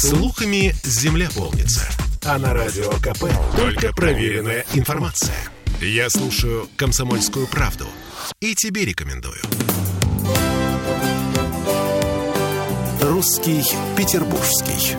Слухами земля полнится. А на радио КП только проверенная информация. Я слушаю «Комсомольскую правду» и тебе рекомендую. «Русский Петербургский».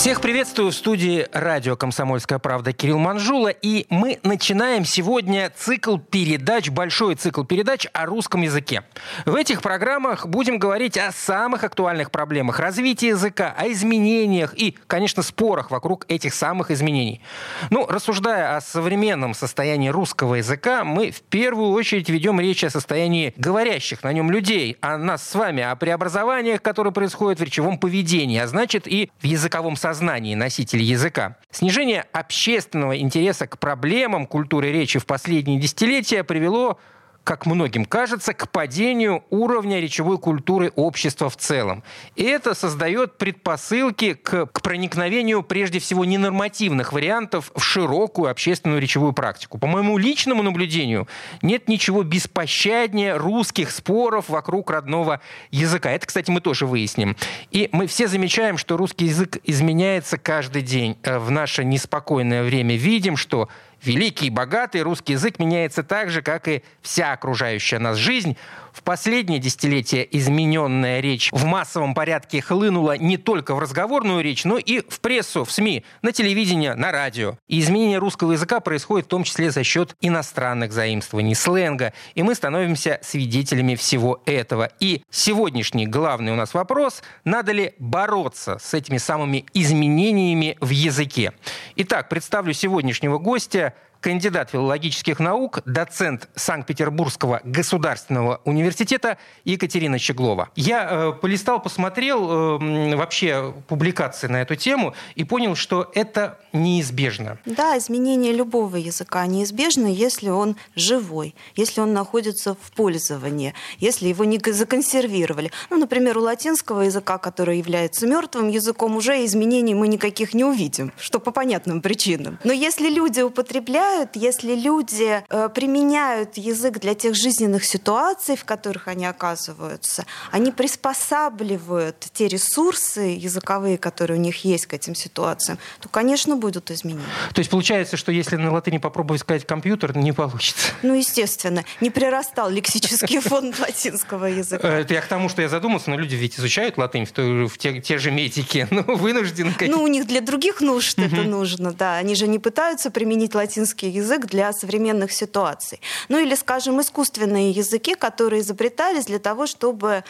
Всех приветствую в студии радио «Комсомольская правда» Кирилл Манжула. И мы начинаем сегодня цикл передач, большой цикл передач о русском языке. В этих программах будем говорить о самых актуальных проблемах развития языка, о изменениях и, конечно, спорах вокруг этих самых изменений. Ну, рассуждая о современном состоянии русского языка, мы в первую очередь ведем речь о состоянии говорящих на нем людей, о нас с вами, о преобразованиях, которые происходят в речевом поведении, а значит и в языковом сознании сознании носителей языка. Снижение общественного интереса к проблемам культуры речи в последние десятилетия привело как многим кажется, к падению уровня речевой культуры общества в целом. И это создает предпосылки к, к проникновению прежде всего ненормативных вариантов в широкую общественную речевую практику. По моему личному наблюдению, нет ничего беспощаднее русских споров вокруг родного языка. Это, кстати, мы тоже выясним. И мы все замечаем, что русский язык изменяется каждый день. Э, в наше неспокойное время видим, что великий и богатый русский язык меняется так же, как и вся окружающая нас жизнь. В последние десятилетия измененная речь в массовом порядке хлынула не только в разговорную речь, но и в прессу, в СМИ, на телевидение, на радио. И изменение русского языка происходит в том числе за счет иностранных заимствований, сленга. И мы становимся свидетелями всего этого. И сегодняшний главный у нас вопрос – надо ли бороться с этими самыми изменениями в языке? Итак, представлю сегодняшнего гостя – кандидат филологических наук, доцент Санкт-Петербургского государственного университета Екатерина Щеглова. Я э, полистал, посмотрел э, вообще публикации на эту тему и понял, что это неизбежно. Да, изменение любого языка неизбежно, если он живой, если он находится в пользовании, если его не законсервировали. Ну, например, у латинского языка, который является мертвым языком, уже изменений мы никаких не увидим, что по понятным причинам. Но если люди употребляют помогают, если люди э, применяют язык для тех жизненных ситуаций, в которых они оказываются, они приспосабливают те ресурсы языковые, которые у них есть к этим ситуациям, то, конечно, будут изменения. То есть получается, что если на латыни попробовать сказать компьютер, не получится? Ну, естественно. Не прирастал лексический фонд латинского языка. Э, это я к тому, что я задумался, но люди ведь изучают латынь в, те, те же метики, но вынуждены... Ну, у них для других нужд это нужно, да. Они же не пытаются применить латинский русский язык для современных ситуаций. Ну или, скажем, искусственные языки, которые изобретались для того, чтобы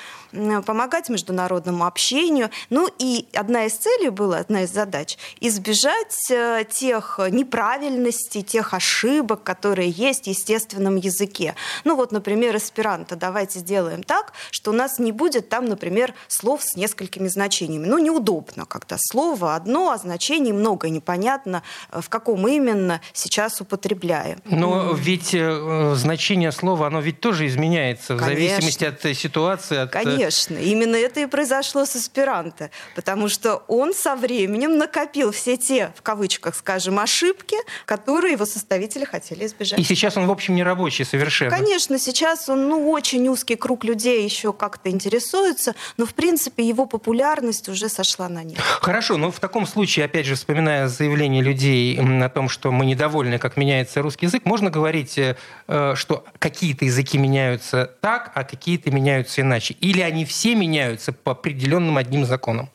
помогать международному общению. Ну и одна из целей была, одна из задач, избежать э, тех неправильностей, тех ошибок, которые есть в естественном языке. Ну вот, например, эсперанто. Давайте сделаем так, что у нас не будет там, например, слов с несколькими значениями. Ну, неудобно, когда слово одно, а значений много, непонятно, э, в каком именно сейчас употребляем. Но ведь э, значение слова, оно ведь тоже изменяется Конечно. в зависимости от э, ситуации. От... Э, Конечно. Именно это и произошло с эсперанто. Потому что он со временем накопил все те, в кавычках, скажем, ошибки, которые его составители хотели избежать. И сейчас он, в общем, не рабочий совершенно. Конечно, сейчас он, ну, очень узкий круг людей еще как-то интересуется, но, в принципе, его популярность уже сошла на нет. Хорошо, но в таком случае, опять же, вспоминая заявление людей о том, что мы недовольны, как как меняется русский язык, можно говорить, э, э, что какие-то языки меняются так, а какие-то меняются иначе? Или они все меняются по определенным одним законам?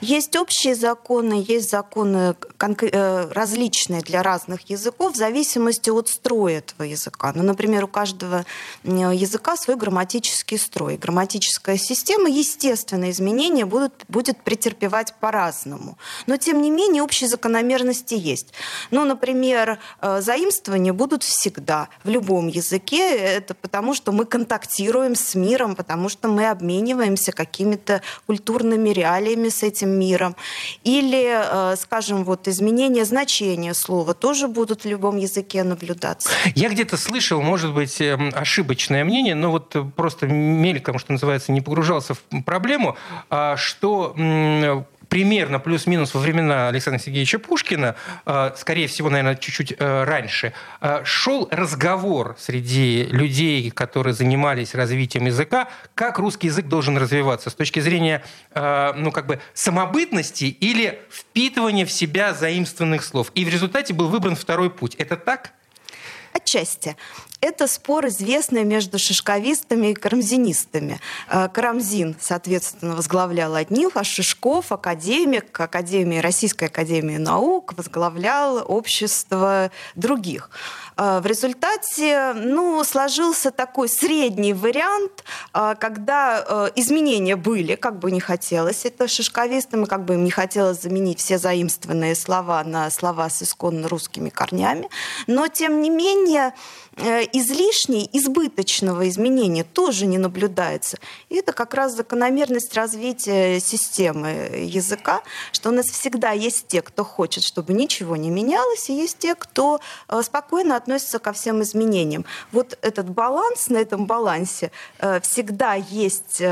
Есть общие законы, есть законы э, различные для разных языков в зависимости от строя этого языка. Ну, например, у каждого языка свой грамматический строй. Грамматическая система, естественно, изменения будут, будет претерпевать по-разному. Но, тем не менее, общие закономерности есть. Ну, например, э, заимствования будут всегда в любом языке. Это потому, что мы контактируем с миром, потому что мы обмениваемся какими-то культурными реалиями с этим этим миром. Или, э, скажем, вот изменение значения слова тоже будут в любом языке наблюдаться. Я где-то слышал, может быть, эм, ошибочное мнение, но вот просто мельком, что называется, не погружался в проблему, а, что примерно плюс-минус во времена Александра Сергеевича Пушкина, э, скорее всего, наверное, чуть-чуть э, раньше, э, шел разговор среди людей, которые занимались развитием языка, как русский язык должен развиваться с точки зрения ну, как бы самобытности или впитывания в себя заимствованных слов. И в результате был выбран второй путь. Это так? Отчасти. Это спор известный между шишковистами и карамзинистами. Э, Карамзин, соответственно, возглавлял одних, а Шишков, академик Академии, Российской Академии Наук, возглавлял общество других. Э, в результате ну, сложился такой средний вариант, э, когда изменения были, как бы не хотелось это шишковистам, и как бы им не хотелось заменить все заимствованные слова на слова с исконно русскими корнями. Но, тем не менее, Э, излишней, избыточного изменения тоже не наблюдается. И это как раз закономерность развития системы языка, что у нас всегда есть те, кто хочет, чтобы ничего не менялось, и есть те, кто э, спокойно относится ко всем изменениям. Вот этот баланс, на этом балансе э, всегда есть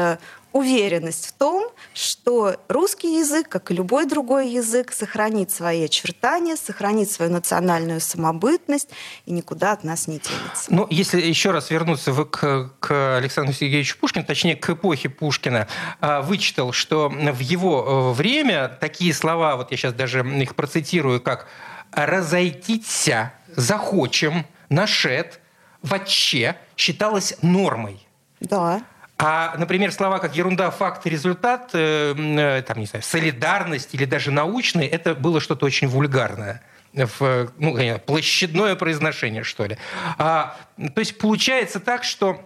уверенность в том, что русский язык, как и любой другой язык, сохранит свои очертания, сохранит свою национальную самобытность и никуда от нас не денется. Ну, если еще раз вернуться к, к Александру Сергеевичу Пушкину, точнее, к эпохе Пушкина, а, вычитал, что в его э, время такие слова, вот я сейчас даже их процитирую, как «разойтиться захочем», «нашед», «вообще» считалось нормой. Да. А, например, слова как ерунда, факт результат, э, э, там, не знаю, солидарность или даже научный, это было что-то очень вульгарное в ну, площадное произношение, что ли. А, то есть получается так, что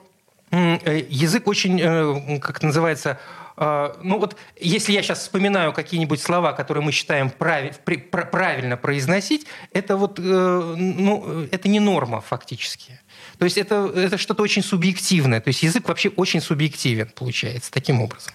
э, язык очень, как это называется, ну вот если я сейчас вспоминаю какие-нибудь слова, которые мы считаем прав... правильно произносить, это вот, ну, это не норма фактически. То есть это, это что-то очень субъективное. То есть язык вообще очень субъективен, получается, таким образом.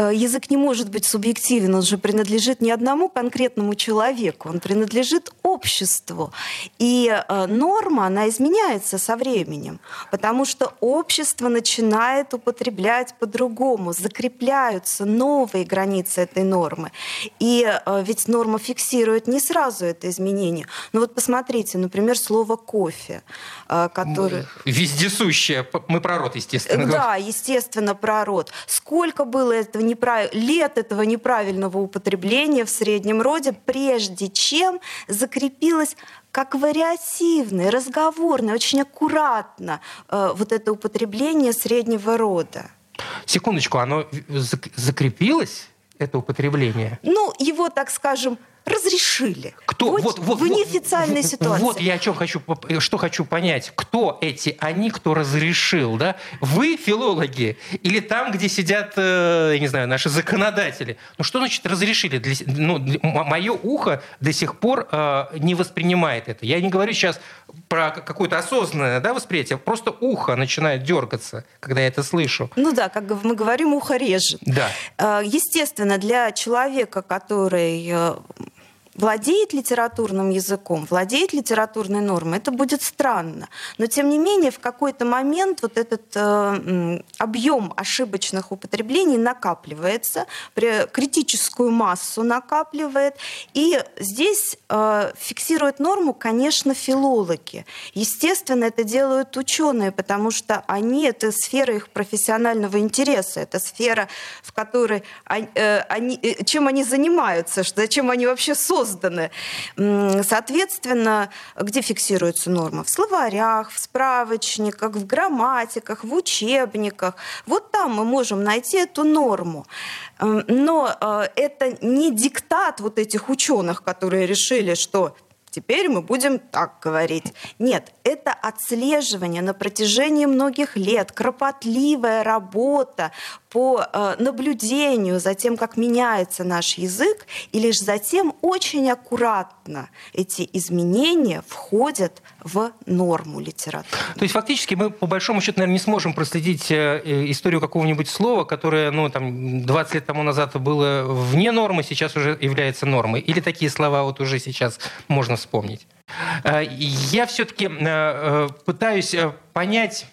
Э, язык не может быть субъективен, он же принадлежит не одному конкретному человеку, он принадлежит обществу. И э, норма, она изменяется со временем, потому что общество начинает употреблять по-другому, закрепляются новые границы этой нормы. И э, ведь норма фиксирует не сразу это изменение. Ну вот посмотрите, например, слово «кофе», которое... Вездесущее, мы про рот, естественно. Да, естественно, про рот. Сколько было этого неправ... лет этого неправильного употребления в среднем роде, прежде чем закрепилось как вариативное, разговорное, очень аккуратно э, вот это употребление среднего рода. Секундочку, оно закрепилось, это употребление? Ну, его, так скажем, разрешили. Кто? Вот, вот, в неофициальной вот, ситуации. Вот я о чем хочу, что хочу понять. Кто эти они, кто разрешил? Да? Вы филологи? Или там, где сидят, э, я не знаю, наши законодатели? Ну что значит разрешили? Для, ну, мое ухо до сих пор э, не воспринимает это. Я не говорю сейчас про какое-то осознанное да, восприятие. Просто ухо начинает дергаться, когда я это слышу. Ну да, как мы говорим, ухо режет. Да. Э, естественно, для человека, который э, владеет литературным языком, владеет литературной нормой, это будет странно. Но, тем не менее, в какой-то момент вот этот э, объем ошибочных употреблений накапливается, критическую массу накапливает. И здесь э, фиксируют норму, конечно, филологи. Естественно, это делают ученые, потому что они, это сфера их профессионального интереса, это сфера, в которой они, э, они, э, чем они занимаются, зачем они вообще созданы созданы. Соответственно, где фиксируется норма? В словарях, в справочниках, в грамматиках, в учебниках. Вот там мы можем найти эту норму. Но э, это не диктат вот этих ученых, которые решили, что теперь мы будем так говорить. Нет, это отслеживание на протяжении многих лет, кропотливая работа по э, наблюдению за тем, как меняется наш язык, и лишь затем очень аккуратно эти изменения входят в норму литературы. То есть фактически мы, по большому счету, наверное, не сможем проследить э, э, историю какого-нибудь слова, которое ну, там, 20 лет тому назад было вне нормы, сейчас уже является нормой. Или такие слова вот уже сейчас можно вспомнить. Я все-таки пытаюсь понять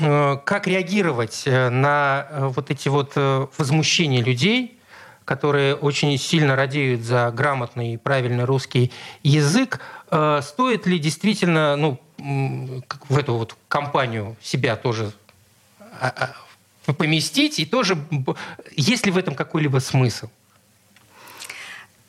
Э, как реагировать э, на э, вот эти вот возмущения людей, которые очень сильно радеют за грамотный и правильный русский язык. Э, стоит ли действительно ну, в эту вот компанию себя тоже а, а, поместить, и тоже есть ли в этом какой-либо смысл?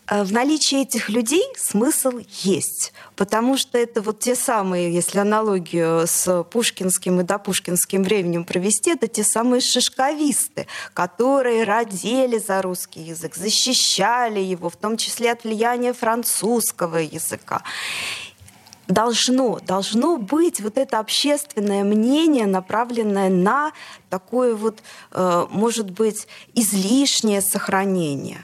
Э, в наличии этих людей смысл есть, потому что это вот те самые, если аналогию с пушкинским и допушкинским временем провести, это те самые шишковисты, которые родили за русский язык, защищали его, в том числе от влияния французского языка. Должно, должно быть вот это общественное мнение, направленное на такое вот, э, может быть, излишнее сохранение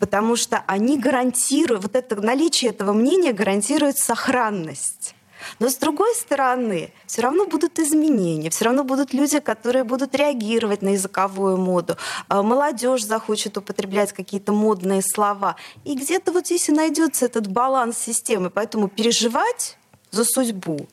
потому что они гарантируют, вот это наличие этого мнения гарантирует сохранность. Но с другой стороны, все равно будут изменения, все равно будут люди, которые будут реагировать на языковую моду. А молодежь захочет употреблять какие-то модные слова. И где-то вот здесь и найдется этот баланс системы. Поэтому переживать за судьбу,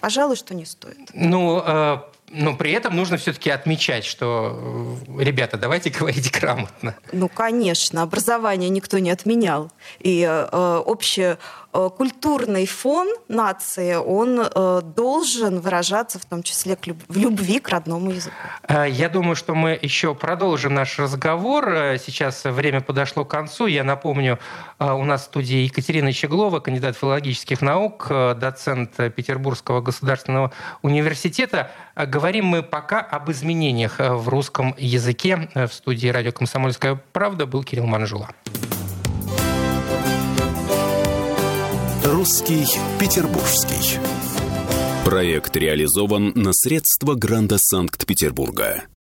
пожалуй, что не стоит. Ну, э, но при этом нужно все-таки отмечать, что, э, ребята, давайте говорить грамотно. Ну, конечно, образование никто не отменял. И э, общее культурный фон нации, он э, должен выражаться в том числе в любви к родному языку. Э, я думаю, что мы еще продолжим наш разговор. Сейчас время подошло к концу. Я напомню, у нас в студии Екатерина Щеглова, кандидат филологических наук, доцент Петербургского государственного университета. Говорим мы пока об изменениях в русском языке. В студии радио «Комсомольская правда» был Кирилл Манжула. Русский Петербургский. Проект реализован на средства Гранда Санкт-Петербурга.